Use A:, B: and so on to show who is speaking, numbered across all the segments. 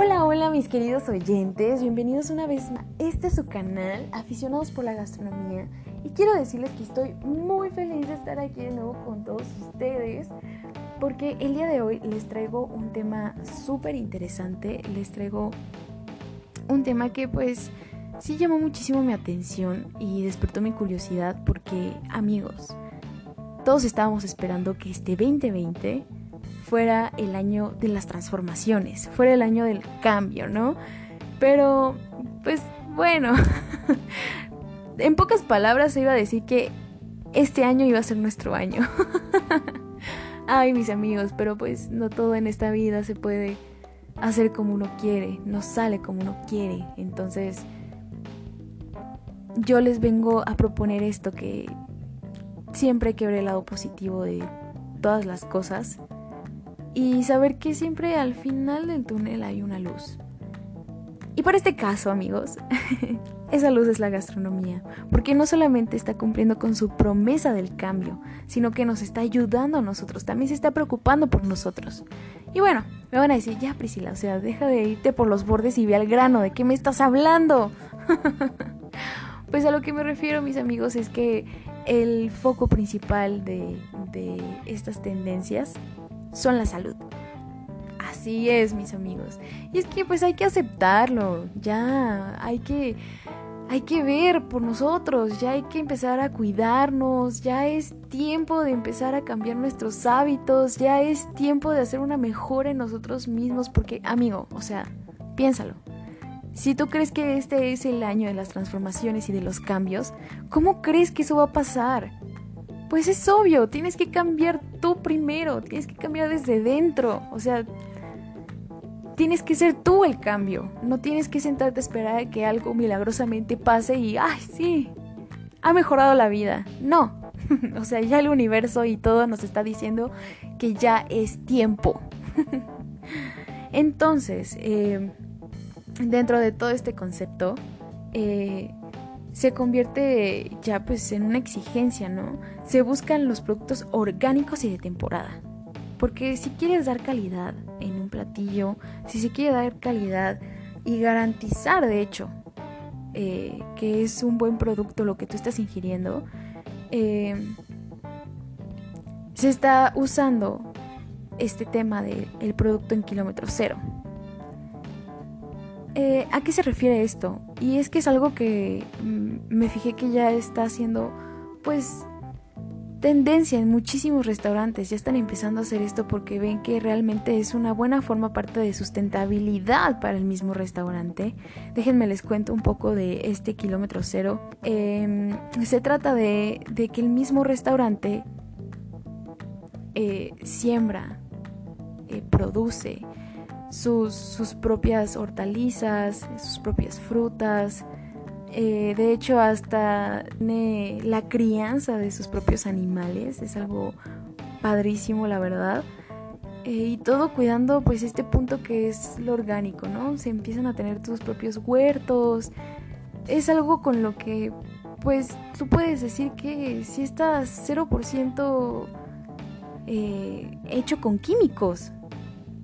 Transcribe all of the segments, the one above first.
A: Hola, hola mis queridos oyentes, bienvenidos una vez más. Este es su canal, Aficionados por la Gastronomía. Y quiero decirles que estoy muy feliz de estar aquí de nuevo con todos ustedes. Porque el día de hoy les traigo un tema súper interesante. Les traigo un tema que pues sí llamó muchísimo mi atención y despertó mi curiosidad porque amigos, todos estábamos esperando que este 2020 fuera el año de las transformaciones, fuera el año del cambio, ¿no? Pero, pues bueno, en pocas palabras iba a decir que este año iba a ser nuestro año. Ay, mis amigos, pero pues no todo en esta vida se puede hacer como uno quiere, no sale como uno quiere. Entonces, yo les vengo a proponer esto que siempre hay que ver el lado positivo de todas las cosas y saber que siempre al final del túnel hay una luz. Y para este caso, amigos, esa luz es la gastronomía, porque no solamente está cumpliendo con su promesa del cambio, sino que nos está ayudando a nosotros, también se está preocupando por nosotros. Y bueno, me van a decir, ya Priscila, o sea, deja de irte por los bordes y ve al grano, ¿de qué me estás hablando? pues a lo que me refiero, mis amigos, es que el foco principal de, de estas tendencias son la salud. Así es, mis amigos. Y es que pues hay que aceptarlo, ya hay que hay que ver por nosotros, ya hay que empezar a cuidarnos, ya es tiempo de empezar a cambiar nuestros hábitos, ya es tiempo de hacer una mejora en nosotros mismos, porque amigo, o sea, piénsalo. Si tú crees que este es el año de las transformaciones y de los cambios, ¿cómo crees que eso va a pasar? Pues es obvio, tienes que cambiar tú primero, tienes que cambiar desde dentro, o sea, tienes que ser tú el cambio, no tienes que sentarte a esperar a que algo milagrosamente pase y, ay, sí, ha mejorado la vida. No, o sea, ya el universo y todo nos está diciendo que ya es tiempo. Entonces, eh, dentro de todo este concepto, eh, se convierte ya pues en una exigencia, ¿no? Se buscan los productos orgánicos y de temporada. Porque si quieres dar calidad en un platillo, si se quiere dar calidad y garantizar de hecho eh, que es un buen producto lo que tú estás ingiriendo, eh, se está usando este tema del producto en kilómetro cero. Eh, ¿A qué se refiere esto? Y es que es algo que mm, me fijé que ya está haciendo, pues, tendencia en muchísimos restaurantes. Ya están empezando a hacer esto porque ven que realmente es una buena forma parte de sustentabilidad para el mismo restaurante. Déjenme les cuento un poco de este kilómetro cero. Em, se trata de, que el mismo restaurante eh, siembra, eh, produce, sus, propias hortalizas, sus propias frutas. Eh, de hecho, hasta la crianza de sus propios animales es algo padrísimo, la verdad. Eh, y todo cuidando pues este punto que es lo orgánico, ¿no? Se empiezan a tener tus propios huertos. Es algo con lo que pues tú puedes decir que si estás 0% eh, hecho con químicos,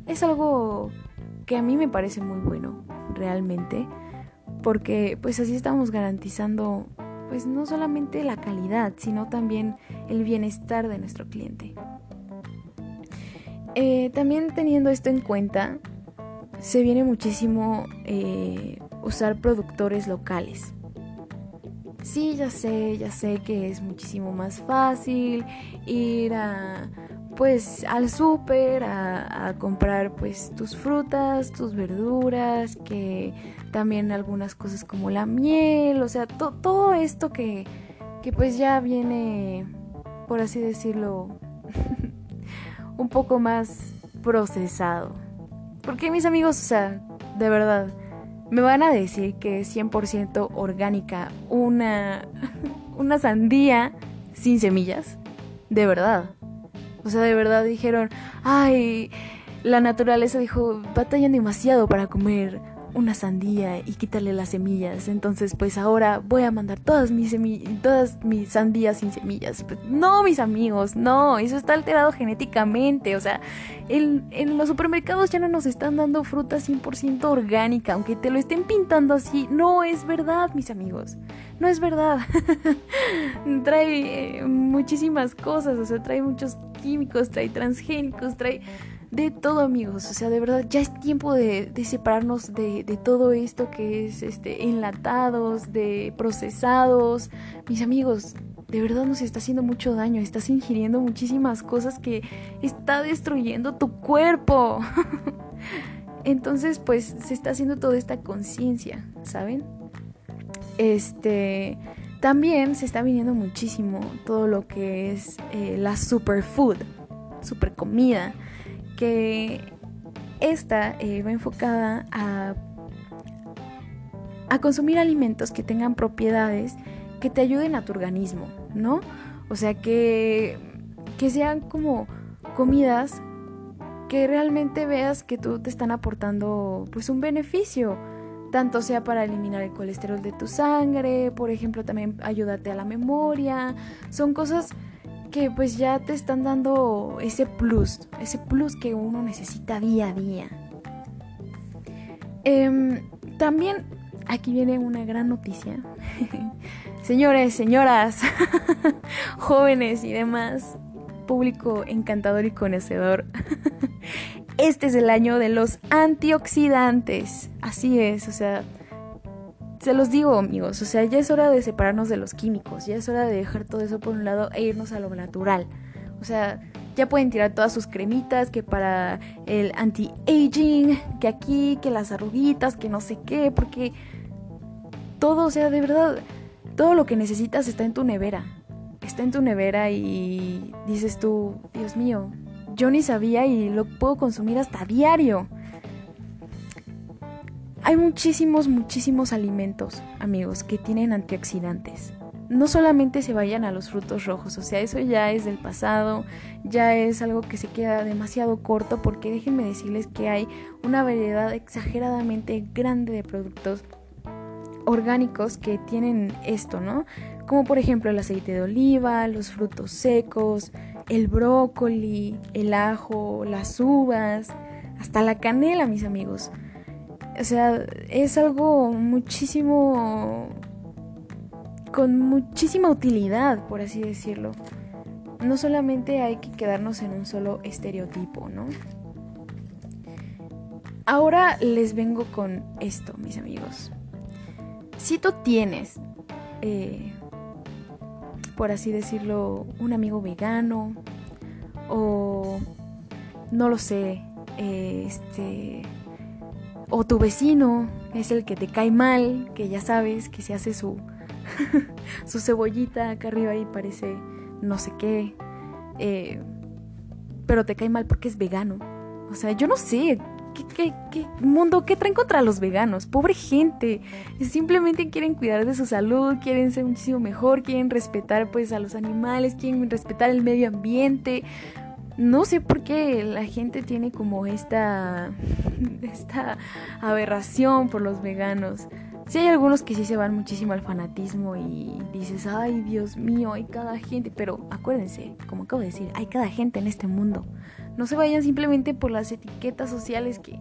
A: es algo que a mí me parece muy bueno, realmente, porque pues así estamos garantizando pues no solamente la calidad, sino también el bienestar de nuestro cliente. Eh, también teniendo esto en cuenta, se viene muchísimo eh, usar productores locales. Sí, ya sé, ya sé que es muchísimo más fácil ir a pues al súper a, comprar pues tus frutas, tus verduras, que también algunas cosas como la miel, o sea, todo esto que, que pues ya viene, por así decirlo, un poco más procesado. Porque mis amigos, o sea, de verdad, me van a decir que es 100% orgánica una, una sandía sin semillas. De verdad. O sea, de verdad dijeron, ay, la naturaleza dijo, batallan demasiado para comer una sandía y quitarle las semillas. Entonces, pues ahora voy a mandar todas mis, todas mis sandías sin semillas. Pues, no, mis amigos, no, eso está alterado genéticamente. O sea, en, en los supermercados ya no nos están dando fruta 100% orgánica, aunque te lo estén pintando así. No es verdad, mis amigos. No es verdad. trae eh, muchísimas cosas, o sea, trae muchos químicos, trae transgénicos, trae de todo amigos, o sea, de verdad ya es tiempo de, separarnos de, todo esto que es este enlatados, de procesados. Mis amigos, de verdad nos está haciendo mucho daño, estás ingiriendo muchísimas cosas que está destruyendo tu cuerpo. Entonces, pues se está haciendo toda esta conciencia, ¿saben? Este, también se está viniendo muchísimo todo lo que es eh, la superfood, super comida que esta eh, va enfocada a, a consumir alimentos que tengan propiedades que te ayuden a tu organismo, ¿no? O sea, que, que sean como comidas que realmente veas que tú te están aportando pues un beneficio, tanto sea para eliminar el colesterol de tu sangre, por ejemplo, también ayúdate a la memoria, son cosas que pues ya te están dando ese plus, ese plus que uno necesita día a día. Em, también aquí viene una gran noticia. Señores, señoras, jóvenes y demás, público encantador y conocedor. Este es el año de los antioxidantes. Así es, o sea, se los digo amigos, o sea, ya es hora de separarnos de los químicos, ya es hora de dejar todo eso por un lado e irnos a lo natural. O sea, ya pueden tirar todas sus cremitas, que para el anti-aging, que aquí, que las arruguitas, que no sé qué, porque todo, o sea, de verdad, todo lo que necesitas está en tu nevera. Está en tu nevera y dices tú, Dios mío, yo ni sabía y lo puedo consumir hasta diario. Hay muchísimos, muchísimos alimentos, amigos, que tienen antioxidantes. No solamente se vayan a los frutos rojos, o sea, eso ya es del pasado, ya es algo que se queda demasiado corto porque déjenme decirles que hay una variedad exageradamente grande de productos orgánicos que tienen esto, ¿no? Como por ejemplo el aceite de oliva, los frutos secos, el brócoli, el ajo, las uvas, hasta la canela, mis amigos. O sea, es algo muchísimo... con muchísima utilidad, por así decirlo. No solamente hay que quedarnos en un solo estereotipo, ¿no? Ahora les vengo con esto, mis amigos. Si tú tienes, eh, por así decirlo, un amigo vegano o no lo sé, este o tu vecino es el que te cae mal, que ya sabes que se hace su, su cebollita acá arriba y parece no sé qué. Eh, pero te cae mal porque es vegano. O sea, yo no sé. ¿Qué, qué, mundo? ¿Qué traen contra los veganos? Pobre gente. Simplemente quieren cuidar de su salud, quieren ser muchísimo mejor, quieren respetar pues a los animales, quieren respetar el medio ambiente. No sé por qué la gente tiene como esta, esta aberración por los veganos. Sí hay algunos que sí se van muchísimo al fanatismo y dices, ay Dios mío, hay cada gente, pero acuérdense, como acabo de decir, hay cada gente en este mundo. No se vayan simplemente por las etiquetas sociales que,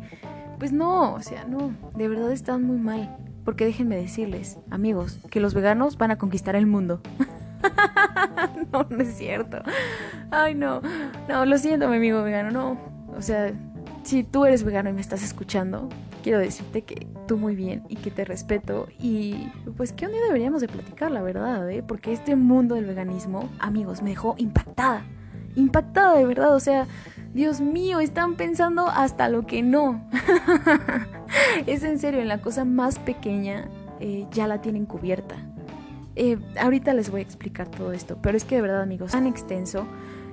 A: pues no, o sea, no, de verdad están muy mal. Porque déjenme decirles, amigos, que los veganos van a conquistar el mundo. no, no es cierto. Ay, no. No, lo siento, mi amigo vegano, no. O sea, si tú eres vegano y me estás escuchando, quiero decirte que tú muy bien y que te respeto y pues que un día deberíamos de platicar, la verdad, ¿eh? Porque este mundo del veganismo, amigos, me dejó impactada. Impactada de verdad, o sea, Dios mío, están pensando hasta lo que no. es en serio, en la cosa más pequeña eh, ya la tienen cubierta. Eh, ahorita les voy a explicar todo esto, pero es que de verdad amigos, tan extenso,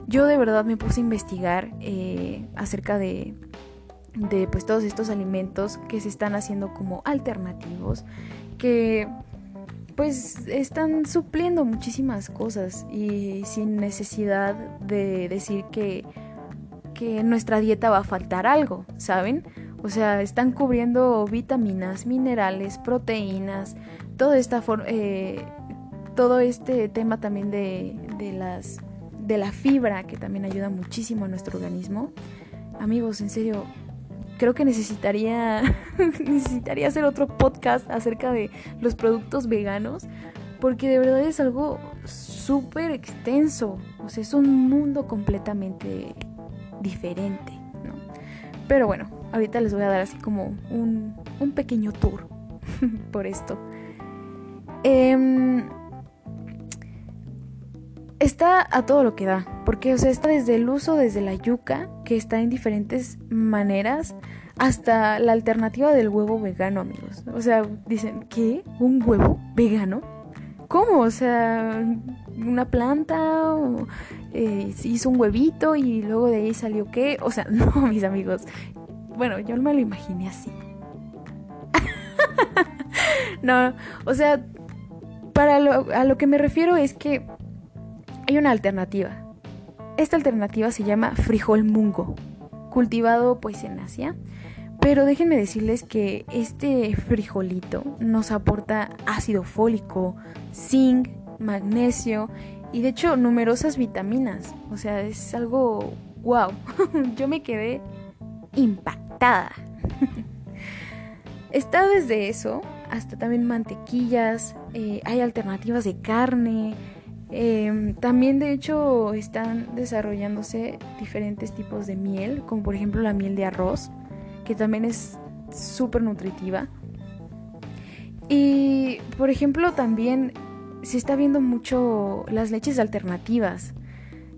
A: yo de verdad me puse a investigar eh, acerca de, de pues todos estos alimentos que se están haciendo como alternativos, que pues están supliendo muchísimas cosas y sin necesidad de decir que, que nuestra dieta va a faltar algo, ¿saben? O sea, están cubriendo vitaminas, minerales, proteínas, toda esta eh, todo este tema también de, de, las, de la fibra que también ayuda muchísimo a nuestro organismo. Amigos, en serio, creo que necesitaría, necesitaría hacer otro podcast acerca de los productos veganos, porque de verdad es algo súper extenso, o sea, es un mundo completamente diferente, ¿no? Pero bueno, ahorita les voy a dar así como un, un pequeño tour por esto. Eh, está a todo lo que da, porque o sea, está desde el uso desde la yuca, que está en diferentes maneras, hasta la alternativa del huevo vegano, amigos. O sea, dicen, ¿qué? ¿Un huevo vegano? ¿Cómo? O sea, una planta eh, hizo un huevito y luego de ahí salió qué? O sea, no, mis amigos. Bueno, yo me lo imaginé así. no, o sea, para lo, a lo que me refiero es que hay una alternativa. Esta alternativa se llama frijol mungo, cultivado pues en Asia. Pero déjenme decirles que este frijolito nos aporta ácido fólico, zinc, magnesio y de hecho numerosas vitaminas. O sea, es algo wow. Yo me quedé impactada. Está desde eso hasta también mantequillas, eh, hay alternativas de carne, Em, también de hecho están desarrollándose diferentes tipos de miel, como por ejemplo la miel de arroz, que también es súper nutritiva. Y por ejemplo también se está viendo mucho las leches alternativas.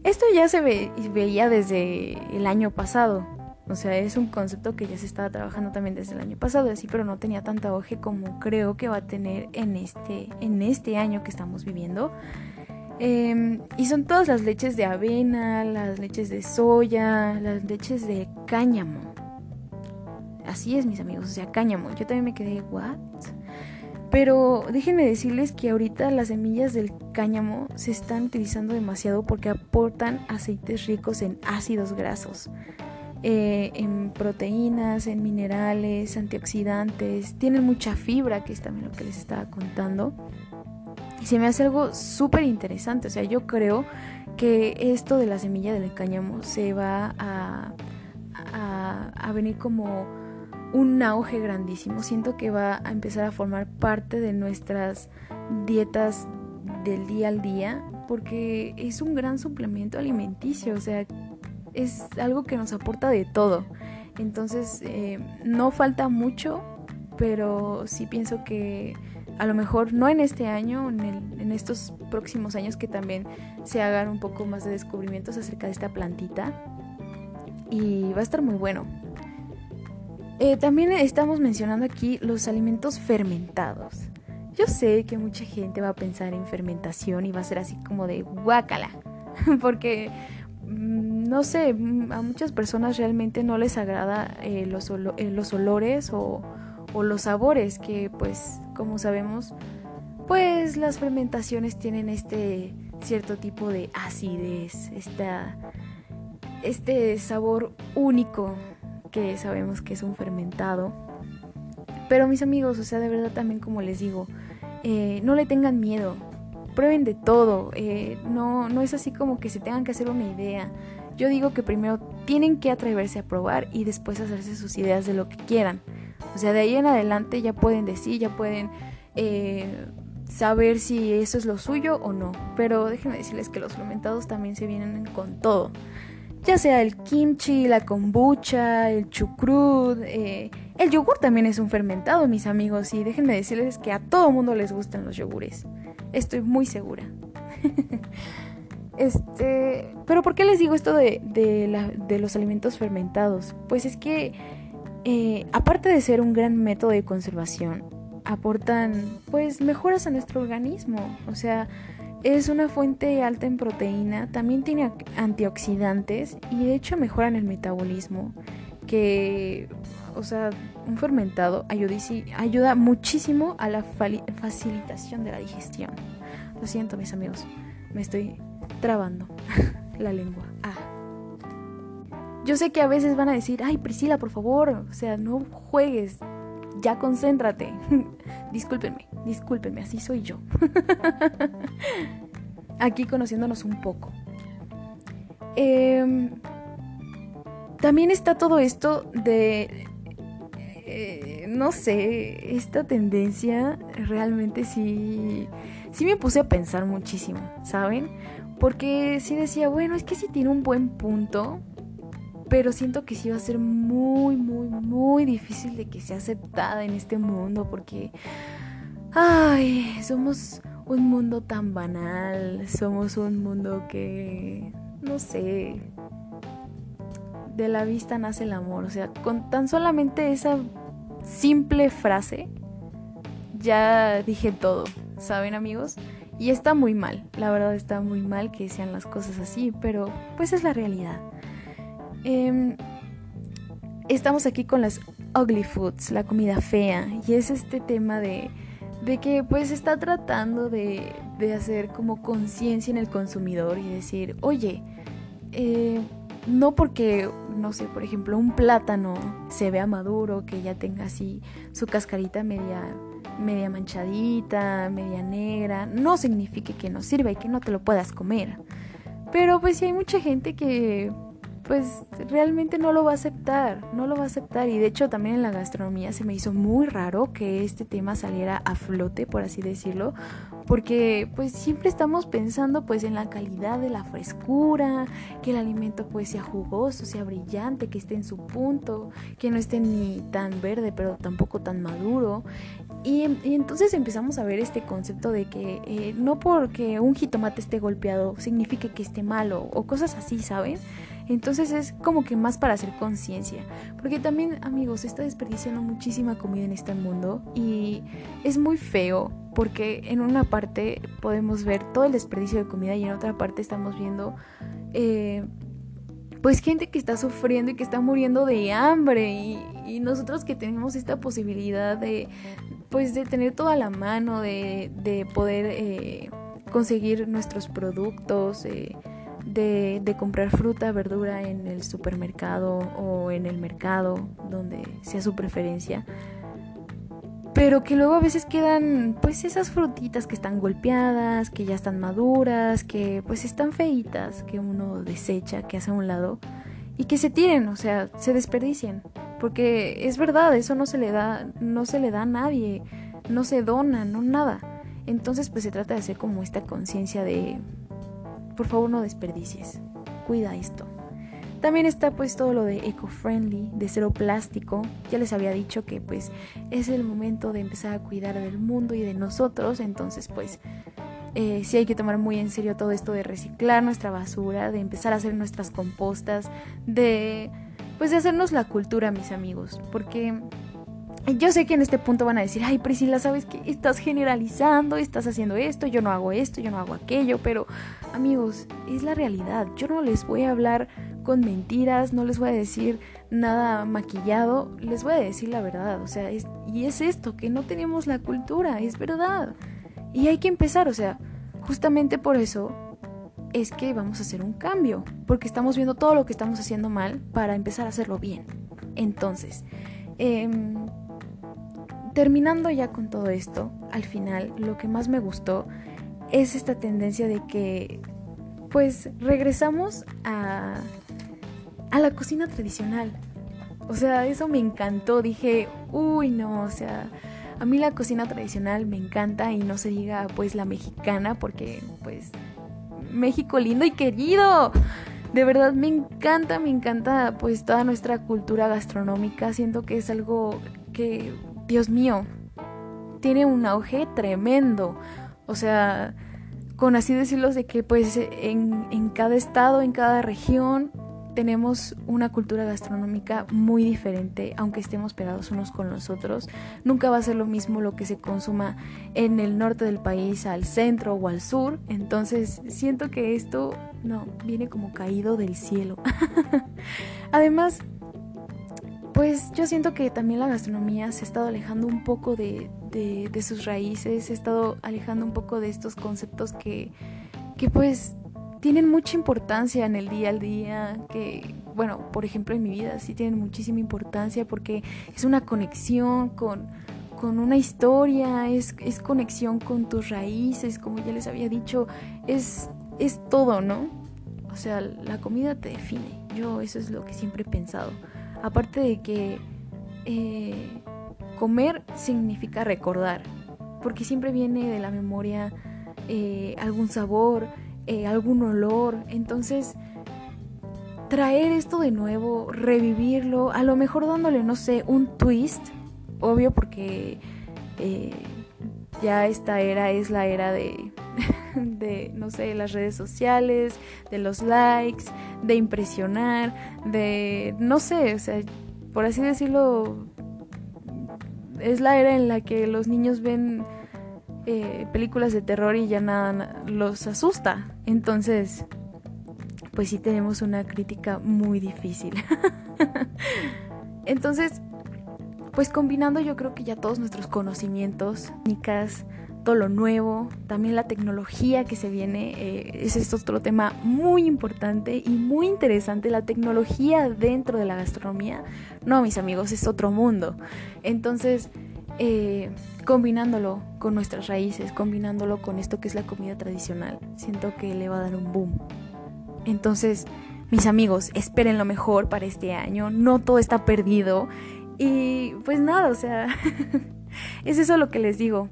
A: Esto ya se veía desde el año pasado. O sea, es un concepto que ya se estaba trabajando también desde el año pasado, así, pero no tenía tanta auge como creo que va a tener en este, en este año que estamos viviendo. Em, y son todas las leches de avena, las leches de soya, las leches de cáñamo. Así es, mis amigos, o sea, cáñamo. Yo también me quedé, ¿what? Pero déjenme decirles que ahorita las semillas del cáñamo se están utilizando demasiado porque aportan aceites ricos en ácidos grasos, eh, en proteínas, en minerales, antioxidantes, tienen mucha fibra, que es también lo que les estaba contando. Y se me hace algo súper interesante. O sea, yo creo que esto de la semilla del cáñamo se va a, a, venir como un auge grandísimo. Siento que va a empezar a formar parte de nuestras dietas del día al día porque es un gran suplemento alimenticio, o sea, es algo que nos aporta de todo. Entonces, eh, no falta mucho, pero sí pienso que a lo mejor no en este año, en, en, estos próximos años que también se hagan un poco más de descubrimientos acerca de esta plantita. Y va a estar muy bueno. Eh, también estamos mencionando aquí los alimentos fermentados. Yo sé que mucha gente va a pensar en fermentación y va a ser así como de guácala. Porque, mm, no sé, a muchas personas realmente no les agrada eh, los, eh, los olores o o los sabores que pues como sabemos pues las fermentaciones tienen este cierto tipo de acidez, esta, este sabor único que sabemos que es un fermentado. Pero mis amigos, o sea, de verdad también como les digo, eh, no le tengan miedo, prueben de todo, eh, no, no es así como que se tengan que hacer una idea. Yo digo que primero tienen que atreverse a probar y después hacerse sus ideas de lo que quieran. O sea, de ahí en adelante ya pueden decir, ya pueden eh, saber si eso es lo suyo o no. Pero déjenme decirles que los fermentados también se vienen con todo. Ya sea el kimchi, la kombucha, el chucrut, eh, el yogur también es un fermentado, mis amigos. Y déjenme decirles que a todo mundo les gustan los yogures. Estoy muy segura. este, pero ¿por qué les digo esto de, de los alimentos fermentados? Pues es que eh, aparte de ser un gran método de conservación, aportan pues mejoras a nuestro organismo. O sea, es una fuente alta en proteína, también tiene antioxidantes y de hecho mejoran el metabolismo. Que, o sea, un fermentado ayuda, ayuda muchísimo a la facilitación de la digestión. Lo siento, mis amigos, me estoy trabando la lengua. Ah. Yo sé que a veces van a decir, ay Priscila, por favor, o sea, no juegues, ya concéntrate. discúlpenme, discúlpenme, así soy yo. Aquí conociéndonos un poco. Em, también está todo esto de, eh, no sé, esta tendencia realmente sí, sí me puse a pensar muchísimo, ¿saben? Porque sí decía, bueno, es que sí tiene un buen punto, pero siento que sí va a ser muy, muy, muy difícil de que sea aceptada en este mundo porque, ay, somos un mundo tan banal, somos un mundo que, no sé, de la vista nace el amor, o sea, con tan solamente esa simple frase, ya dije todo, ¿saben amigos? Y está muy mal, la verdad está muy mal que sean las cosas así, pero pues es la realidad. Em, estamos aquí con las ugly foods, la comida fea, y es este tema de, de que pues está tratando de, de hacer como conciencia en el consumidor y decir, oye, eh, no porque, no sé, por ejemplo, un plátano se vea maduro, que ya tenga así su cascarita media, media manchadita, media negra, no signifique que no sirva y que no te lo puedas comer. Pero pues sí hay mucha gente que pues realmente no lo va a aceptar, no lo va a aceptar y de hecho también en la gastronomía se me hizo muy raro que este tema saliera a flote, por así decirlo, porque pues siempre estamos pensando pues en la calidad de la frescura, que el alimento pues sea jugoso, sea brillante, que esté en su punto, que no esté ni tan verde pero tampoco tan maduro y, entonces empezamos a ver este concepto de que eh, no porque un jitomate esté golpeado signifique que esté malo o cosas así, ¿saben? Entonces es como que más para hacer conciencia. Porque también, amigos, se está desperdiciando muchísima comida en este mundo y es muy feo porque en una parte podemos ver todo el desperdicio de comida y en otra parte estamos viendo... Eh, pues gente que está sufriendo y que está muriendo de hambre y, nosotros que tenemos esta posibilidad de pues de tener toda la mano de, de poder eh, conseguir nuestros productos eh, de, comprar fruta, verdura en el supermercado o en el mercado, donde sea su preferencia. Pero que luego a veces quedan pues esas frutitas que están golpeadas, que ya están maduras, que pues están feitas, que uno desecha, que hace a un lado y que se tiren, o sea, se desperdicien, porque es verdad, eso no se le da no se le da a nadie, no se dona, no nada. Entonces, pues se trata de hacer como esta conciencia de por favor no desperdicies. Cuida esto. También está pues todo lo de eco-friendly, de cero plástico. Ya les había dicho que pues es el momento de empezar a cuidar del mundo y de nosotros. Entonces pues eh, sí hay que tomar muy en serio todo esto de reciclar nuestra basura, de empezar a hacer nuestras compostas, de pues de hacernos la cultura, mis amigos. Porque yo sé que en este punto van a decir, ay Priscila, sabes que estás generalizando, estás haciendo esto, yo no hago esto, yo no hago aquello, pero amigos, es la realidad. Yo no les voy a hablar con mentiras, no les voy a decir nada maquillado, les voy a decir la verdad, o sea, y es esto, que no tenemos la cultura, es verdad. Y hay que empezar, o sea, justamente por eso es que vamos a hacer un cambio, porque estamos viendo todo lo que estamos haciendo mal para empezar a hacerlo bien. Entonces, eh, terminando ya con todo esto, al final lo que más me gustó es esta tendencia de que pues regresamos a, a la cocina tradicional. O sea, eso me encantó. Dije, uy, no, o sea, a mí la cocina tradicional me encanta y no se diga pues la mexicana porque pues México lindo y querido. De verdad me encanta, me encanta pues toda nuestra cultura gastronómica. Siento que es algo que Dios mío, tiene un auge tremendo. O sea, con así decirlo, de que pues en, en, cada estado, en cada región, tenemos una cultura gastronómica muy diferente, aunque estemos pegados unos con los otros. Nunca va a ser lo mismo lo que se consuma en el norte del país al centro o al sur. Entonces siento que esto no viene como caído del cielo. Además, pues yo siento que también la gastronomía se ha estado alejando un poco de, sus raíces, se ha estado alejando un poco de estos conceptos que, que pues tienen mucha importancia en el día al día, que, bueno, por ejemplo en mi vida sí tienen muchísima importancia porque es una conexión con, con una historia, es, es conexión con tus raíces, como ya les había dicho, es, es todo, ¿no? O sea, la comida te define. Yo eso es lo que siempre he pensado. Aparte de que eh, comer significa recordar, porque siempre viene de la memoria eh, algún sabor, eh, algún olor. Entonces, traer esto de nuevo, revivirlo, a lo mejor dándole, no sé, un twist, obvio porque eh, ya esta era es la era de, de, no sé, las redes sociales, de los likes, de impresionar, de, no sé, o sea, por así decirlo, es la era en la que los niños ven eh, películas de terror y ya nada los asusta. Entonces, pues sí tenemos una crítica muy difícil. Entonces, pues combinando yo creo que ya todos nuestros conocimientos, técnicas, todo lo nuevo, también la tecnología que se viene, eh, ese es otro tema muy importante y muy interesante, la tecnología dentro de la gastronomía, no mis amigos, es otro mundo. Entonces, eh, combinándolo con nuestras raíces, combinándolo con esto que es la comida tradicional, siento que le va a dar un boom. Entonces, mis amigos, esperen lo mejor para este año, no todo está perdido. Y pues nada, o sea, es eso lo que les digo.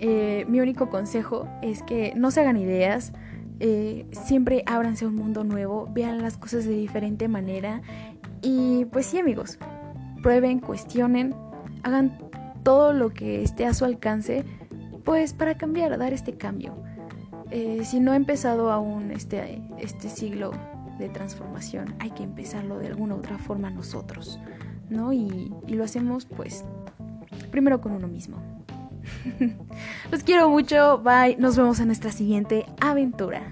A: Eh, mi único consejo es que no se hagan ideas, eh, siempre ábranse a un mundo nuevo, vean las cosas de diferente manera y pues sí amigos, prueben, cuestionen, hagan todo lo que esté a su alcance, pues para cambiar, dar este cambio. Eh, si no ha empezado aún este, este siglo de transformación, hay que empezarlo de alguna otra forma nosotros, ¿no? Y, y lo hacemos pues primero con uno mismo. Los quiero mucho, bye, nos vemos en nuestra siguiente aventura.